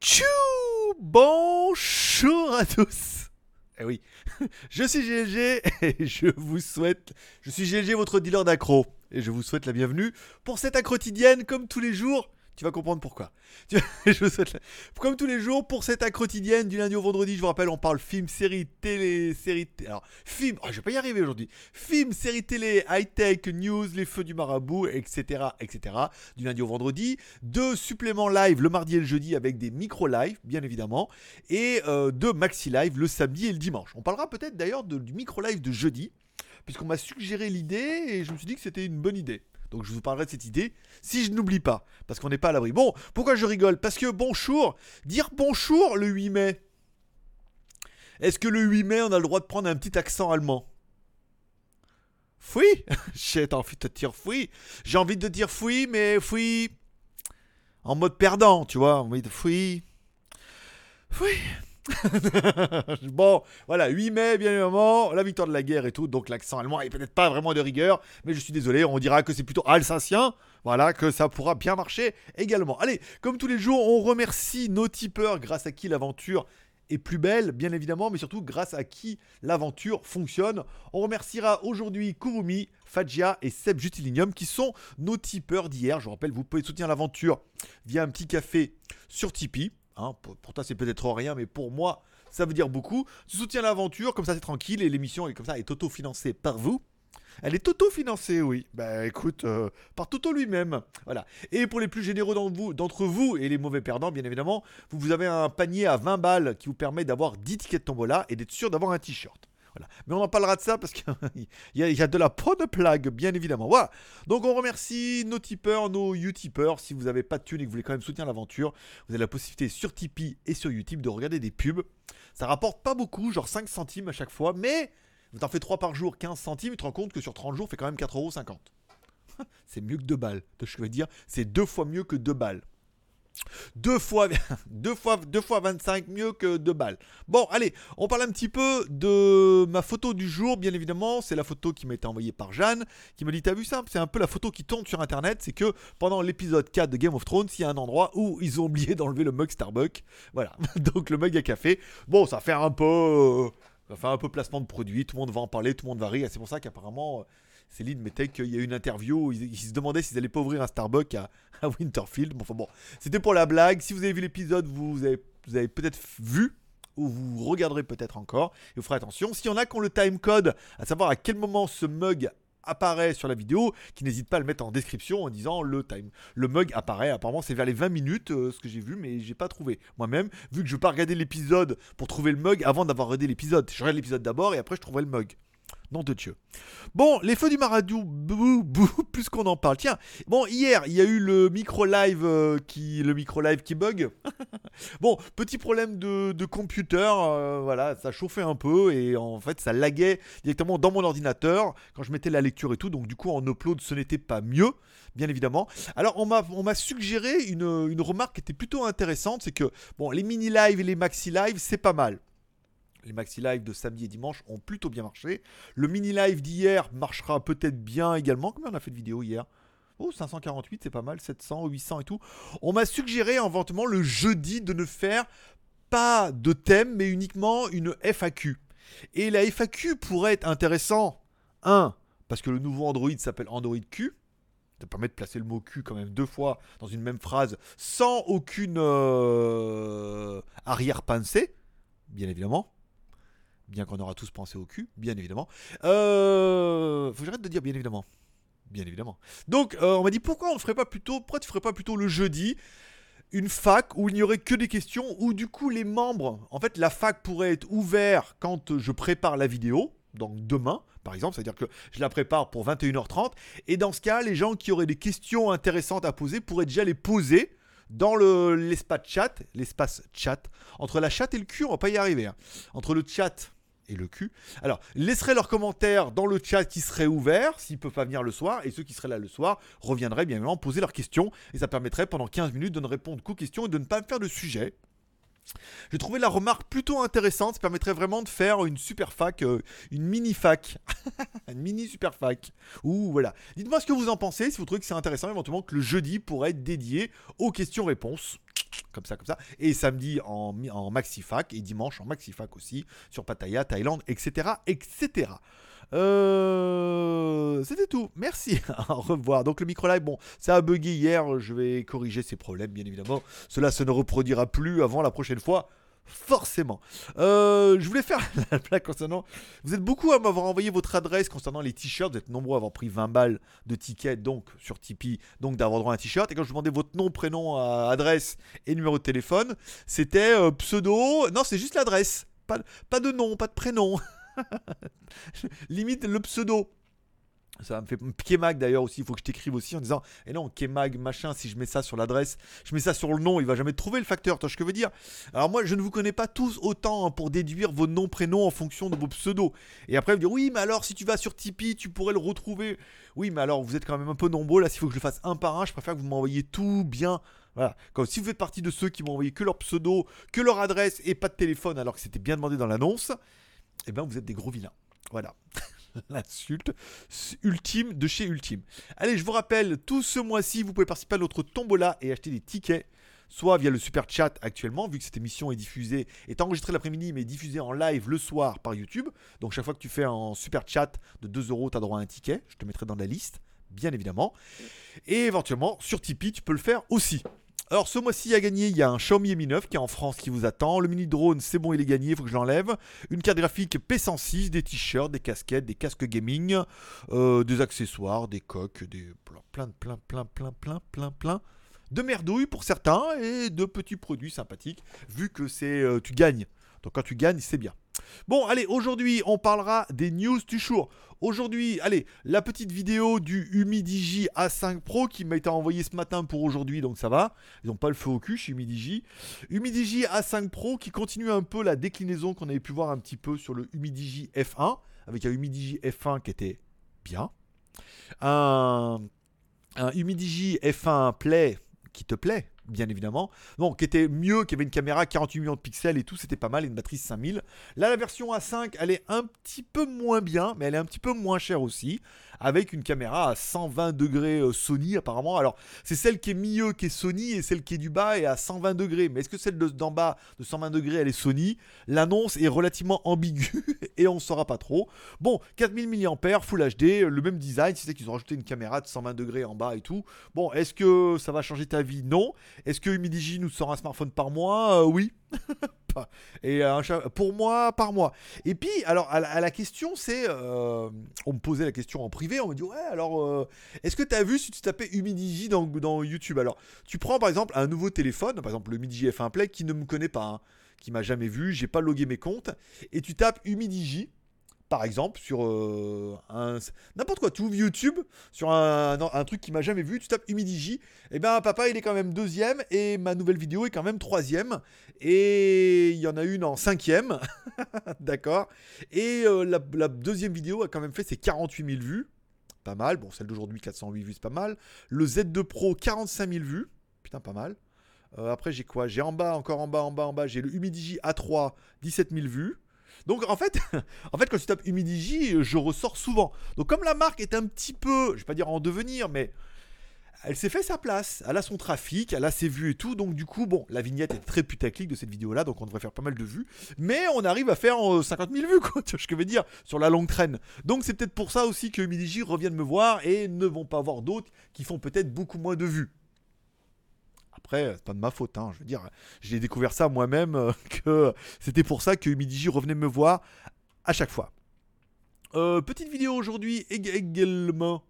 Tchou! Bonjour à tous. Eh oui, je suis GLG et je vous souhaite... Je suis GLG, votre dealer d'accro. Et je vous souhaite la bienvenue pour cette accro quotidienne, comme tous les jours, tu vas comprendre pourquoi. comme tous les jours, pour cette accro quotidienne du lundi au vendredi, je vous rappelle, on parle film, série, télé, série, alors film, oh, je vais pas y arriver aujourd'hui. Film, série télé, high-tech, news, les feux du marabout, etc., etc. Du lundi au vendredi. Deux suppléments live le mardi et le jeudi avec des micro-live, bien évidemment. Et euh, deux maxi-live le samedi et le dimanche. On parlera peut-être d'ailleurs du micro-live de jeudi, puisqu'on m'a suggéré l'idée et je me suis dit que c'était une bonne idée. Donc je vous parlerai de cette idée si je n'oublie pas, parce qu'on n'est pas à l'abri. Bon, pourquoi je rigole? Parce que bonjour, dire bonjour le 8 mai. Est-ce que le 8 mai, on a le droit de prendre un petit accent allemand? Fouille J'ai envie de te dire fouille. J'ai envie de dire fouille, mais fouille en mode perdant, tu vois. Envie de fouille. Fouille. bon, voilà, 8 mai, bien évidemment, la victoire de la guerre et tout, donc l'accent allemand est peut-être pas vraiment de rigueur, mais je suis désolé, on dira que c'est plutôt alsacien, voilà, que ça pourra bien marcher également. Allez, comme tous les jours, on remercie nos tipeurs grâce à qui l'aventure est plus belle, bien évidemment, mais surtout grâce à qui l'aventure fonctionne. On remerciera aujourd'hui Kurumi, Fadja et Seb Jutilinium qui sont nos tipeurs d'hier. Je vous rappelle, vous pouvez soutenir l'aventure via un petit café sur Tipeee. Hein, pour, toi, c'est peut-être rien, mais pour moi, ça veut dire beaucoup. Tu soutiens l'aventure, comme ça, c'est tranquille, et l'émission est comme ça, est auto-financée par vous. Elle est auto-financée, oui. Bah écoute, euh, par Toto lui-même. Voilà. Et pour les plus généreux d'entre vous, et les mauvais perdants, bien évidemment, vous, vous avez un panier à 20 balles qui vous permet d'avoir 10 tickets de tombola et d'être sûr d'avoir un t-shirt. Mais on en parlera de ça parce qu'il y, a de la de plague, bien évidemment. Voilà. Donc on remercie nos tipeurs, nos utipeurs. Si vous n'avez pas de thunes et que vous voulez quand même soutenir l'aventure, vous avez la possibilité sur Tipeee et sur YouTube de regarder des pubs. Ça rapporte pas beaucoup, genre 5 centimes à chaque fois, mais vous en faites 3 par jour, 15 centimes, tu te rends compte que sur 30 jours, fait quand même 4,50€. c'est mieux que 2 balles. Je veux dire, c'est deux fois mieux que 2 balles. Deux fois, deux fois, deux fois 25 mieux que deux balles. Bon, allez, on parle un petit peu de ma photo du jour, bien évidemment. C'est la photo qui m'a été envoyée par Jeanne, qui m'a dit T'as vu ça? C'est un peu la photo qui tourne sur internet. C'est que pendant l'épisode 4 de Game of Thrones, il y a un endroit où ils ont oublié d'enlever le mug Starbucks. Voilà, donc le mug à café. Bon, ça fait un peu. Ça fait un peu placement de produit, tout le monde va en parler, tout le monde va rire. C'est pour ça qu'apparemment, Céline mettait qu'il y a eu une interview où ils, se demandaient s'ils allaient pas ouvrir un Starbucks à, Winterfield. Bon, enfin bon, c'était pour la blague. Si vous avez vu l'épisode, vous avez, peut-être vu ou vous regarderez peut-être encore et vous ferez attention. S'il y en a qui ont le timecode, à savoir à quel moment ce mug apparaît sur la vidéo, qui n'hésite pas à le mettre en description en disant le time. Le mug apparaît, apparemment c'est vers les 20 minutes euh, ce que j'ai vu, mais j'ai pas trouvé. Moi-même, vu que je veux pas regarder l'épisode pour trouver le mug avant d'avoir regardé l'épisode. Je regarde l'épisode d'abord et après je trouverai le mug. Nom de Dieu. Bon, les feux du Maradou, plus qu'on en parle. Tiens, bon, hier, il y a eu le micro-live euh, qui, le micro-live qui bug. bon, petit problème de, computer, euh, voilà, ça chauffait un peu et en fait, ça laguait directement dans mon ordinateur quand je mettais la lecture et tout. Donc, du coup, en upload, ce n'était pas mieux, bien évidemment. Alors, on m'a suggéré une, une remarque qui était plutôt intéressante, c'est que, bon, les mini-live et les maxi-live, c'est pas mal. Les maxi live de samedi et dimanche ont plutôt bien marché. Le mini live d'hier marchera peut-être bien également. Combien on a fait de vidéos hier? Oh, 548, c'est pas mal, 700, 800 et tout. On m'a suggéré en ventement le jeudi de ne faire pas de thème, mais uniquement une FAQ. Et la FAQ pourrait être intéressant. 1. Parce que le nouveau Android s'appelle Android Q. Ça permet de placer le mot Q quand même deux fois dans une même phrase sans aucune euh, arrière-pensée, bien évidemment bien qu'on aura tous pensé au cul, bien évidemment. Euh, faut que j'arrête de dire bien évidemment. Bien évidemment. Donc, euh, on m'a dit pourquoi on ne ferait pas plutôt, pourquoi tu ferais pas plutôt le jeudi une fac où il n'y aurait que des questions, où du coup les membres, en fait la fac pourrait être ouverte quand je prépare la vidéo, donc demain par exemple, c'est-à-dire que je la prépare pour 21h30, et dans ce cas, les gens qui auraient des questions intéressantes à poser pourraient déjà les poser dans l'espace chat, l'espace chat, entre la chatte et le cul, on va pas y arriver, hein. entre le chat et le cul. Alors, laisseraient leurs commentaires dans le chat qui serait ouvert, s'ils peuvent pas venir le soir, et ceux qui seraient là le soir reviendraient bien évidemment poser leurs questions, et ça permettrait pendant 15 minutes de ne répondre qu'aux questions et de ne pas faire de sujet. J'ai trouvé la remarque plutôt intéressante. Ça permettrait vraiment de faire une super fac, euh, une mini fac, une mini super fac. Ou voilà. Dites-moi ce que vous en pensez. Si vous trouvez que c'est intéressant, éventuellement que le jeudi pourrait être dédié aux questions-réponses. Comme ça, comme ça. Et samedi en, en maxi fac et dimanche en maxi fac aussi sur Pattaya, Thaïlande, etc., etc. Euh, C'était tout. Merci. Au revoir. Donc le micro live, bon, ça a bugué hier. Je vais corriger ces problèmes, bien évidemment. Cela se ne reproduira plus avant la prochaine fois. Forcément. Euh, je voulais faire la blague concernant. Vous êtes beaucoup à m'avoir envoyé votre adresse concernant les t-shirts. Vous êtes nombreux à avoir pris 20 balles de tickets donc sur Tipeee, donc d'avoir droit à un t-shirt. Et quand je demandais votre nom, prénom, euh, adresse et numéro de téléphone, c'était euh, pseudo. Non, c'est juste l'adresse. Pas de nom, pas de prénom. Limite le pseudo. Ça me fait Kemag d'ailleurs aussi, il faut que je t'écrive aussi en disant eh non, Kemag machin, si je mets ça sur l'adresse, je mets ça sur le nom, il va jamais trouver le facteur. Tu vois ce que je veux dire Alors moi, je ne vous connais pas tous autant hein, pour déduire vos noms, prénoms en fonction de vos pseudos. Et après, vous dire Oui, mais alors si tu vas sur Tipeee, tu pourrais le retrouver. Oui, mais alors vous êtes quand même un peu nombreux. Là, s'il faut que je le fasse un par un, je préfère que vous m'envoyiez tout bien. Voilà. Comme si vous faites partie de ceux qui m'ont envoyé que leur pseudo, que leur adresse et pas de téléphone alors que c'était bien demandé dans l'annonce, eh ben vous êtes des gros vilains. Voilà. L'insulte ultime de chez Ultime. Allez, je vous rappelle, tout ce mois-ci, vous pouvez participer à notre tombola et acheter des tickets soit via le super chat actuellement, vu que cette émission est diffusée, est enregistrée l'après-midi, mais diffusée en live le soir par YouTube. Donc chaque fois que tu fais un super chat de 2 euros, tu as droit à un ticket. Je te mettrai dans la liste, bien évidemment. Et éventuellement, sur Tipeee, tu peux le faire aussi. Alors ce mois-ci à gagner, il y a un Xiaomi Mi 9 qui est en France qui vous attend. Le mini drone, c'est bon, il est gagné, il faut que je l'enlève. Une carte graphique P106, des t-shirts, des casquettes, des casques gaming, euh, des accessoires, des coques, des plein, plein, plein, plein, plein, plein, plein de merdouilles pour certains et de petits produits sympathiques vu que c'est euh, tu gagnes. Donc quand tu gagnes, c'est bien. Bon, allez, aujourd'hui, on parlera des news du jour. Aujourd'hui, allez, la petite vidéo du Humidigi A5 Pro qui m'a été envoyée ce matin pour aujourd'hui, donc ça va. Ils n'ont pas le feu au cul chez Humidigi. Humidigi A5 Pro qui continue un peu la déclinaison qu'on avait pu voir un petit peu sur le Humidigi F1, avec un Humidigi F1 qui était bien. Un, un Humidigi F1 Play qui te plaît, bien évidemment. Bon, qui était mieux, qui avait une caméra 48 millions de pixels et tout, c'était pas mal, une batterie 5000. Là, la version A5, elle est un petit peu moins bien, mais elle est un petit peu moins chère aussi avec une caméra à 120 degrés euh, Sony apparemment. Alors c'est celle qui est milieu qui est Sony et celle qui est du bas est à 120 degrés. Mais est-ce que celle d'en bas de 120 degrés elle est Sony? L'annonce est relativement ambiguë et on ne saura pas trop. Bon, 4000 mAh, Full HD, le même design, c'est qu'ils ont rajouté une caméra de 120 degrés en bas et tout. Bon, est-ce que ça va changer ta vie? Non. Est-ce que Humidigi nous sort un smartphone par mois? Euh, Oui. Et pour moi, par mois. Et puis, alors, à la, question, c'est. Euh, on me posait la question en privé, on me dit Ouais, alors, euh, est-ce que tu as vu si tu tapais Humidigi dans, YouTube? Alors, tu prends par exemple un nouveau téléphone, par exemple le Humidigi F1 Play, qui ne me connaît pas, hein, qui m'a jamais vu, j'ai pas logué mes comptes, et tu tapes Humidigi par exemple, sur euh, un n'importe quoi, ouvres YouTube sur un, truc qui m'a jamais vu, tu tapes Humidigi, et eh ben papa il est quand même deuxième et ma nouvelle vidéo est quand même troisième et il y en a une en cinquième, d'accord? Et euh, la, deuxième vidéo a quand même fait ses 48 000 vues, pas mal. Bon, celle d'aujourd'hui 408 vues, c'est pas mal. Le Z2 Pro 45 000 vues, putain pas mal. Euh, après j'ai quoi? J'ai en bas, encore en bas, en bas, en bas, j'ai le Humidigi A3 17 000 vues. Donc en fait, en fait, quand tu tapes Humidigi, je ressors souvent. Donc comme la marque est un petit peu, je vais pas dire en devenir, mais elle s'est fait sa place, elle a son trafic, elle a ses vues et tout, donc du coup, bon, la vignette est très putaclic de cette vidéo-là, donc on devrait faire pas mal de vues, mais on arrive à faire 50 euh, 000 vues, quoi, tu vois ce que je veux dire, sur la longue traîne. Donc c'est peut-être pour ça aussi que Humidigi reviennent me voir et ne vont pas voir d'autres qui font peut-être beaucoup moins de vues. Après, c'est pas de ma faute, hein. je veux dire, j'ai découvert ça moi-même, euh, que c'était pour ça que Humidigi revenait me voir à chaque fois. Euh, petite vidéo aujourd'hui également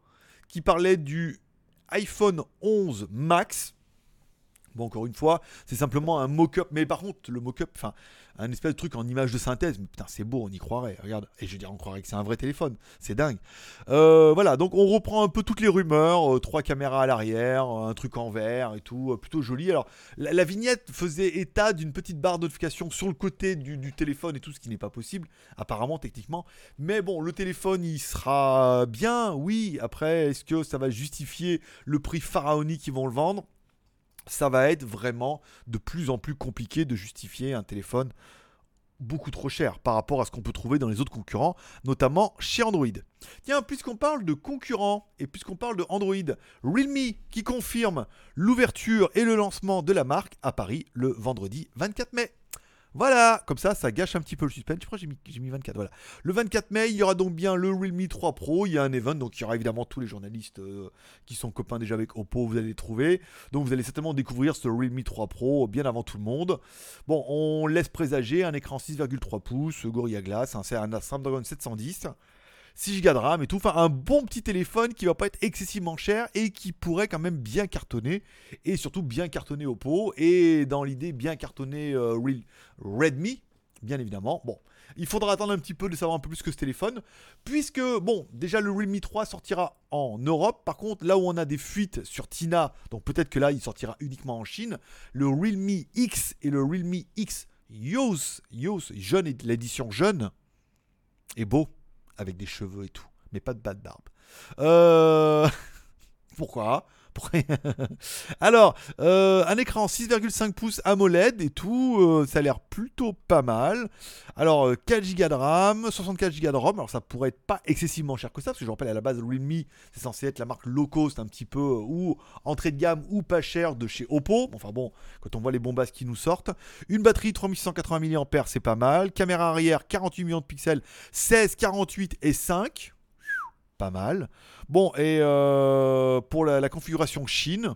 qui parlait du iPhone 11 Max. Bon, encore une fois, c'est simplement un mock-up. Mais par contre, le mock-up, enfin, un espèce de truc en image de synthèse. Mais putain, c'est beau, on y croirait. Regarde. Et je veux dire, on croirait que c'est un vrai téléphone. C'est dingue. Euh, voilà, donc on reprend un peu toutes les rumeurs. Euh, trois caméras à l'arrière, un truc en verre et tout. Euh, plutôt joli. Alors, la, vignette faisait état d'une petite barre de sur le côté du, téléphone et tout, ce qui n'est pas possible, apparemment, techniquement. Mais bon, le téléphone, il sera bien, oui. Après, est-ce que ça va justifier le prix pharaonique qu'ils vont le vendre? Ça va être vraiment de plus en plus compliqué de justifier un téléphone beaucoup trop cher par rapport à ce qu'on peut trouver dans les autres concurrents, notamment chez Android. Tiens, puisqu'on parle de concurrents et puisqu'on parle de Android, Realme qui confirme l'ouverture et le lancement de la marque à Paris le vendredi 24 mai. Voilà, comme ça, ça gâche un petit peu le suspense. Je crois que j'ai mis, 24. Voilà. Le 24 mai, il y aura donc bien le Realme 3 Pro. Il y a un event, donc il y aura évidemment tous les journalistes euh, qui sont copains déjà avec Oppo. Vous allez les trouver. Donc vous allez certainement découvrir ce Realme 3 Pro bien avant tout le monde. Bon, on laisse présager un écran 6,3 pouces, Gorilla Glass, c'est un Snapdragon 710. 6 Go de RAM et tout. Enfin, un bon petit téléphone qui va pas être excessivement cher et qui pourrait quand même bien cartonner. Et surtout bien cartonner Oppo. Et dans l'idée, bien cartonner euh, Redmi, bien évidemment. Bon. Il faudra attendre un petit peu de savoir un peu plus que ce téléphone. Puisque, bon, déjà le Realme 3 sortira en Europe. Par contre, là où on a des fuites sur Tina, donc peut-être que là il sortira uniquement en Chine, le Realme X et le Realme X Yos, Yos, jeune, l'édition jeune, est beau avec des cheveux et tout, mais pas de bas de barbe. Pourquoi? Alors, euh, un écran 6,5 pouces AMOLED et tout, euh, ça a l'air plutôt pas mal. Alors, 4 euh, Go de RAM, 64 Go de ROM. Alors, ça pourrait être pas excessivement cher que ça, parce que je rappelle à la base, Realme, c'est censé être la marque low cost un petit peu, ou entrée de gamme, ou pas cher de chez Oppo. Enfin bon, quand on voit les bombasses qui nous sortent. Une batterie 3680 mAh, c'est pas mal. Caméra arrière, 48 millions de pixels, 16, 48 et 5 pas mal. Bon, et euh, pour la, configuration Chine,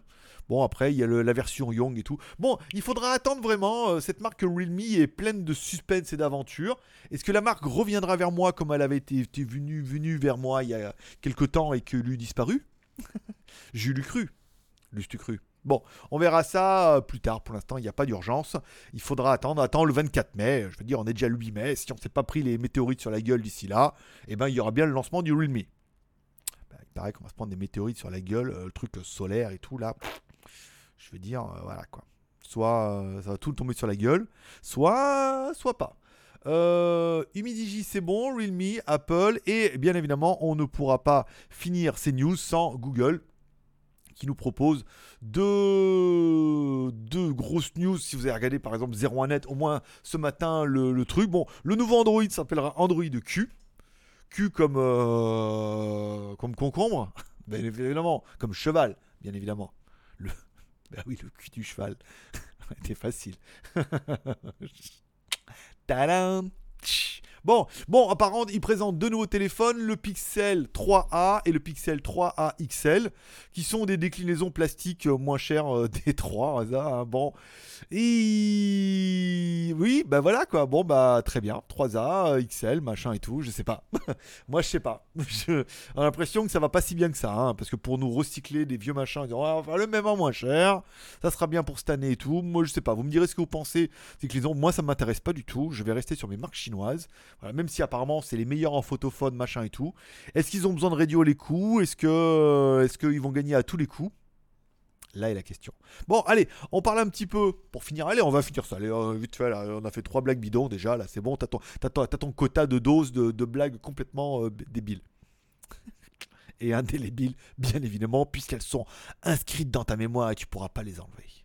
bon, après, il y a la version Young et tout. Bon, il faudra attendre vraiment. Euh, cette marque Realme est pleine de suspense et d'aventure. Est-ce que la marque reviendra vers moi comme elle avait été, venue, venue vers moi il y a quelques temps et que lui disparu? J'ai lu cru. L'eus-tu cru? Bon, on verra ça euh, plus tard. Pour l'instant, il n'y a pas d'urgence. Il faudra attendre. Attends le 24 mai. Je veux dire, on est déjà le 8 mai. Si on ne s'est pas pris les météorites sur la gueule d'ici là, eh ben, il y aura bien le lancement du Realme paraît qu'on va se prendre des météorites sur la gueule, euh, le truc solaire et tout là. Je veux dire, euh, voilà quoi. Soit euh, ça va tout tomber sur la gueule, soit, soit pas. Humidigi c'est bon, Realme, Apple et bien évidemment on ne pourra pas finir ces news sans Google qui nous propose deux, deux grosses news. Si vous avez regardé par exemple 01net, au moins ce matin le, le truc. Bon, le nouveau Android s'appellera Android Q cul comme, euh, comme concombre, bien évidemment, comme cheval, bien évidemment. Le, ben oui, le cul du cheval. C'était facile. Tadam Bon, bon, apparemment, il présente deux nouveaux téléphones, le Pixel 3A et le Pixel 3A XL, qui sont des déclinaisons plastiques euh, moins chères euh, des trois. Hein, bon, oui, bah voilà quoi. Bon, bah très bien, 3A, XL, machin et tout, je sais pas. Moi, je sais pas. J'ai l'impression que ça va pas si bien que ça, hein, parce que pour nous recycler des vieux machins, dire, on va le même en moins cher, ça sera bien pour cette année et tout. Moi, je sais pas. Vous me direz ce que vous pensez. ont moi, ça m'intéresse pas du tout. Je vais rester sur mes marques chinoises même si apparemment c'est les meilleurs en photophone, machin et tout. Est-ce qu'ils ont besoin de réduire les coûts Est-ce que est-ce qu'ils vont gagner à tous les coups? Là est la question. Bon, allez, on parle un petit peu pour finir. Allez, on va finir ça. Allez, euh, on a fait trois blagues bidons déjà. Là, c'est bon. T'as ton, ton, quota de doses de, blagues complètement euh, débiles. Et indélébiles, bien évidemment, puisqu'elles sont inscrites dans ta mémoire et tu pourras pas les enlever.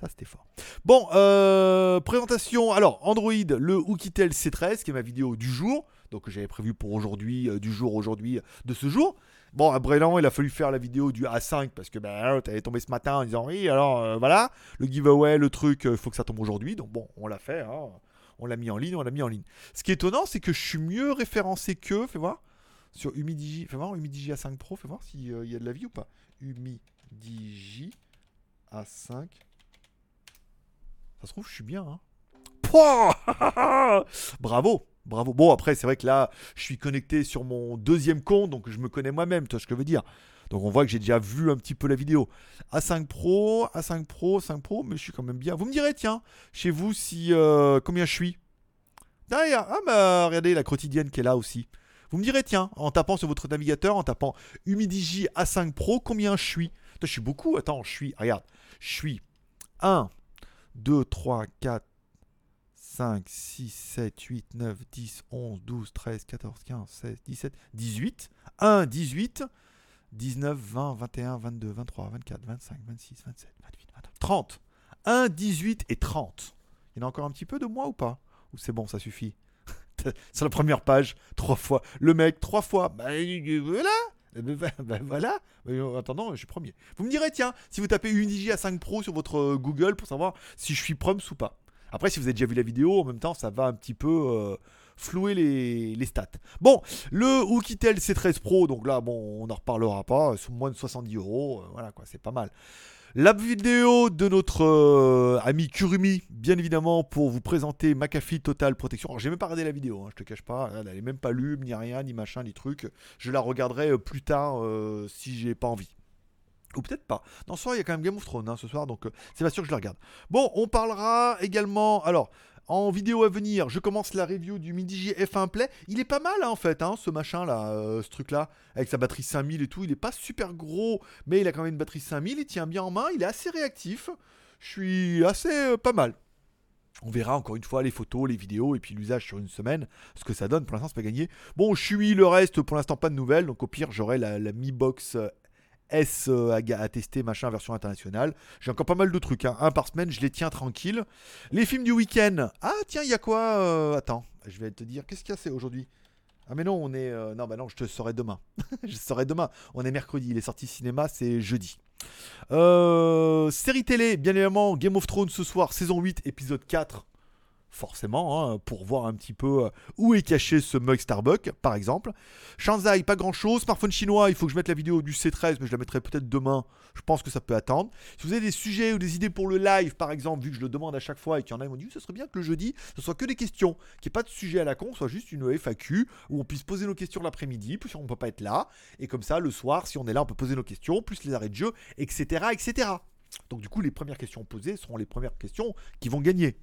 Ça, c'était fort. Bon, euh, présentation. Alors, Android, le Oukitel C13, qui est ma vidéo du jour. Donc, j'avais prévu pour aujourd'hui, euh, du jour aujourd'hui, de ce jour. Bon, à Brélan, il a fallu faire la vidéo du A5 parce que ben, t'avais tombé ce matin en disant oui, alors euh, voilà, le giveaway, le truc, il faut que ça tombe aujourd'hui. Donc, bon, on l'a fait. Hein. On l'a mis en ligne, on l'a mis en ligne. Ce qui est étonnant, c'est que je suis mieux référencé que, fais voir, sur Humidigi. Fais voir, Humidigi A5 Pro, fais voir s'il y a de la vie ou pas. Humidigi A5 ça se trouve, je suis bien. Hein. bravo, bravo. Bon, après, c'est vrai que là, je suis connecté sur mon deuxième compte, donc je me connais moi-même, tu vois ce que je veux dire. Donc on voit que j'ai déjà vu un petit peu la vidéo. A5 Pro, A5 Pro, 5 Pro, mais je suis quand même bien. Vous me direz, tiens, chez vous, si euh, combien je suis? Derrière, ah bah regardez la quotidienne qui est là aussi. Vous me direz, tiens, en tapant sur votre navigateur, en tapant Humidigi A5 Pro, combien je suis? Je suis beaucoup. Attends, je suis, regarde, je suis 1, 2, 3, 4, 5, 6, 7, 8, 9, 10, 11, 12, 13, 14, 15, 16, 17, 18. 1, 18, 19, 20, 21, 22, 23, 24, 25, 26, 27, 28, 29, 30. 1, 18 et 30. Il y en a encore un petit peu de moi ou pas? Ou c'est bon, ça suffit? Sur la première page, trois fois. Le mec, trois fois. Bah voilà bah, bah, voilà, en attendant, je suis premier. Vous me direz, tiens, si vous tapez Unigi A5 Pro sur votre euh, Google pour savoir si je suis Proms ou pas. Après, si vous avez déjà vu la vidéo, en même temps, ça va un petit peu euh, flouer les, stats. Bon, le Oukitel C13 Pro, donc là, bon, on n'en reparlera pas, sous moins de 70 euros, euh, voilà quoi, c'est pas mal. La vidéo de notre euh, ami Kurumi, bien évidemment, pour vous présenter McAfee Total Protection. Alors, j'ai même pas regardé la vidéo, hein, je te cache pas. Elle n'est même pas lue, ni rien, ni machin, ni truc. Je la regarderai euh, plus tard euh, si j'ai pas envie. Ou peut-être pas. Dans ce soir, il y a quand même Game of Thrones hein, ce soir, donc c'est pas sûr que je la regarde. Bon, on parlera également. Alors, en vidéo à venir, je commence la review du Midi F1 Play. Il est pas mal hein, en fait, hein, ce machin là, euh, ce truc là, avec sa batterie 5000 et tout. Il est pas super gros, mais il a quand même une batterie 5000. Il tient bien en main, il est assez réactif. Je suis assez euh, pas mal. On verra encore une fois les photos, les vidéos et puis l'usage sur une semaine, ce que ça donne. Pour l'instant, c'est pas gagné. Bon, je suis le reste, pour l'instant, pas de nouvelles. Donc au pire, j'aurai la, la Mi Box euh, S euh, à, tester, machin, version internationale. J'ai encore pas mal de trucs, hein. un par semaine, je les tiens tranquille. Les films du week-end. Ah tiens, il y a quoi euh, Attends, je vais te dire, qu'est-ce qu'il y a c'est aujourd'hui? Ah mais non, on est... Euh, non, bah non, je te saurai demain. je saurai demain. On est mercredi, il est sorti cinéma, c'est jeudi. série télé, bien évidemment, Game of Thrones ce soir, saison 8, épisode 4 forcément, hein, pour voir un petit peu euh, où est caché ce mug Starbucks, par exemple. Shanzai, pas grand chose. Smartphone chinois, il faut que je mette la vidéo du C13, mais je la mettrai peut-être demain. Je pense que ça peut attendre. Si vous avez des sujets ou des idées pour le live, par exemple, vu que je le demande à chaque fois et qu'il y en a qui m'ont dit, ce serait bien que le jeudi, ce soit que des questions, qu'il n'y ait pas de sujet à la con, soit juste une FAQ où on puisse poser nos questions l'après-midi, plus on ne peut pas être là. Et comme ça, le soir, si on est là, on peut poser nos questions, plus les arrêts de jeu, etc., etc. Donc du coup, les premières questions posées seront les premières questions qui vont gagner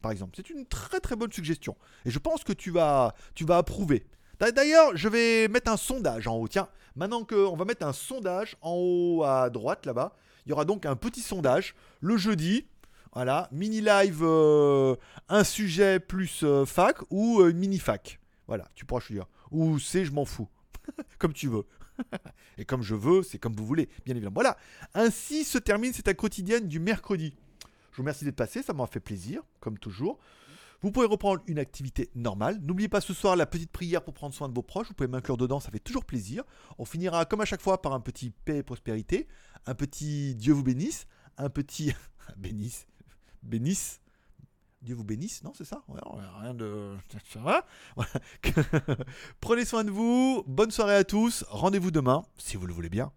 par exemple. C'est une très très bonne suggestion. Et je pense que tu vas, tu vas approuver. D'ailleurs, je vais mettre un sondage en haut. Tiens, maintenant qu'on va mettre un sondage en haut à droite là-bas, il y aura donc un petit sondage le jeudi. Voilà, mini live, euh, un sujet plus euh, fac ou euh, mini fac. Voilà, tu pourras choisir. Ou c'est je m'en fous. comme tu veux. Et comme je veux, c'est comme vous voulez, bien évidemment. Voilà, ainsi se termine cette quotidienne du mercredi. Je vous remercie d'être passé, ça m'a fait plaisir, comme toujours. Vous pouvez reprendre une activité normale. N'oubliez pas ce soir la petite prière pour prendre soin de vos proches. Vous pouvez m'inclure dedans, ça fait toujours plaisir. On finira comme à chaque fois par un petit paix et prospérité, un petit Dieu vous bénisse, un petit bénisse, bénisse. Dieu vous bénisse, non, c'est ça? Rien de. Prenez soin de vous. Bonne soirée à tous. Rendez-vous demain, si vous le voulez bien.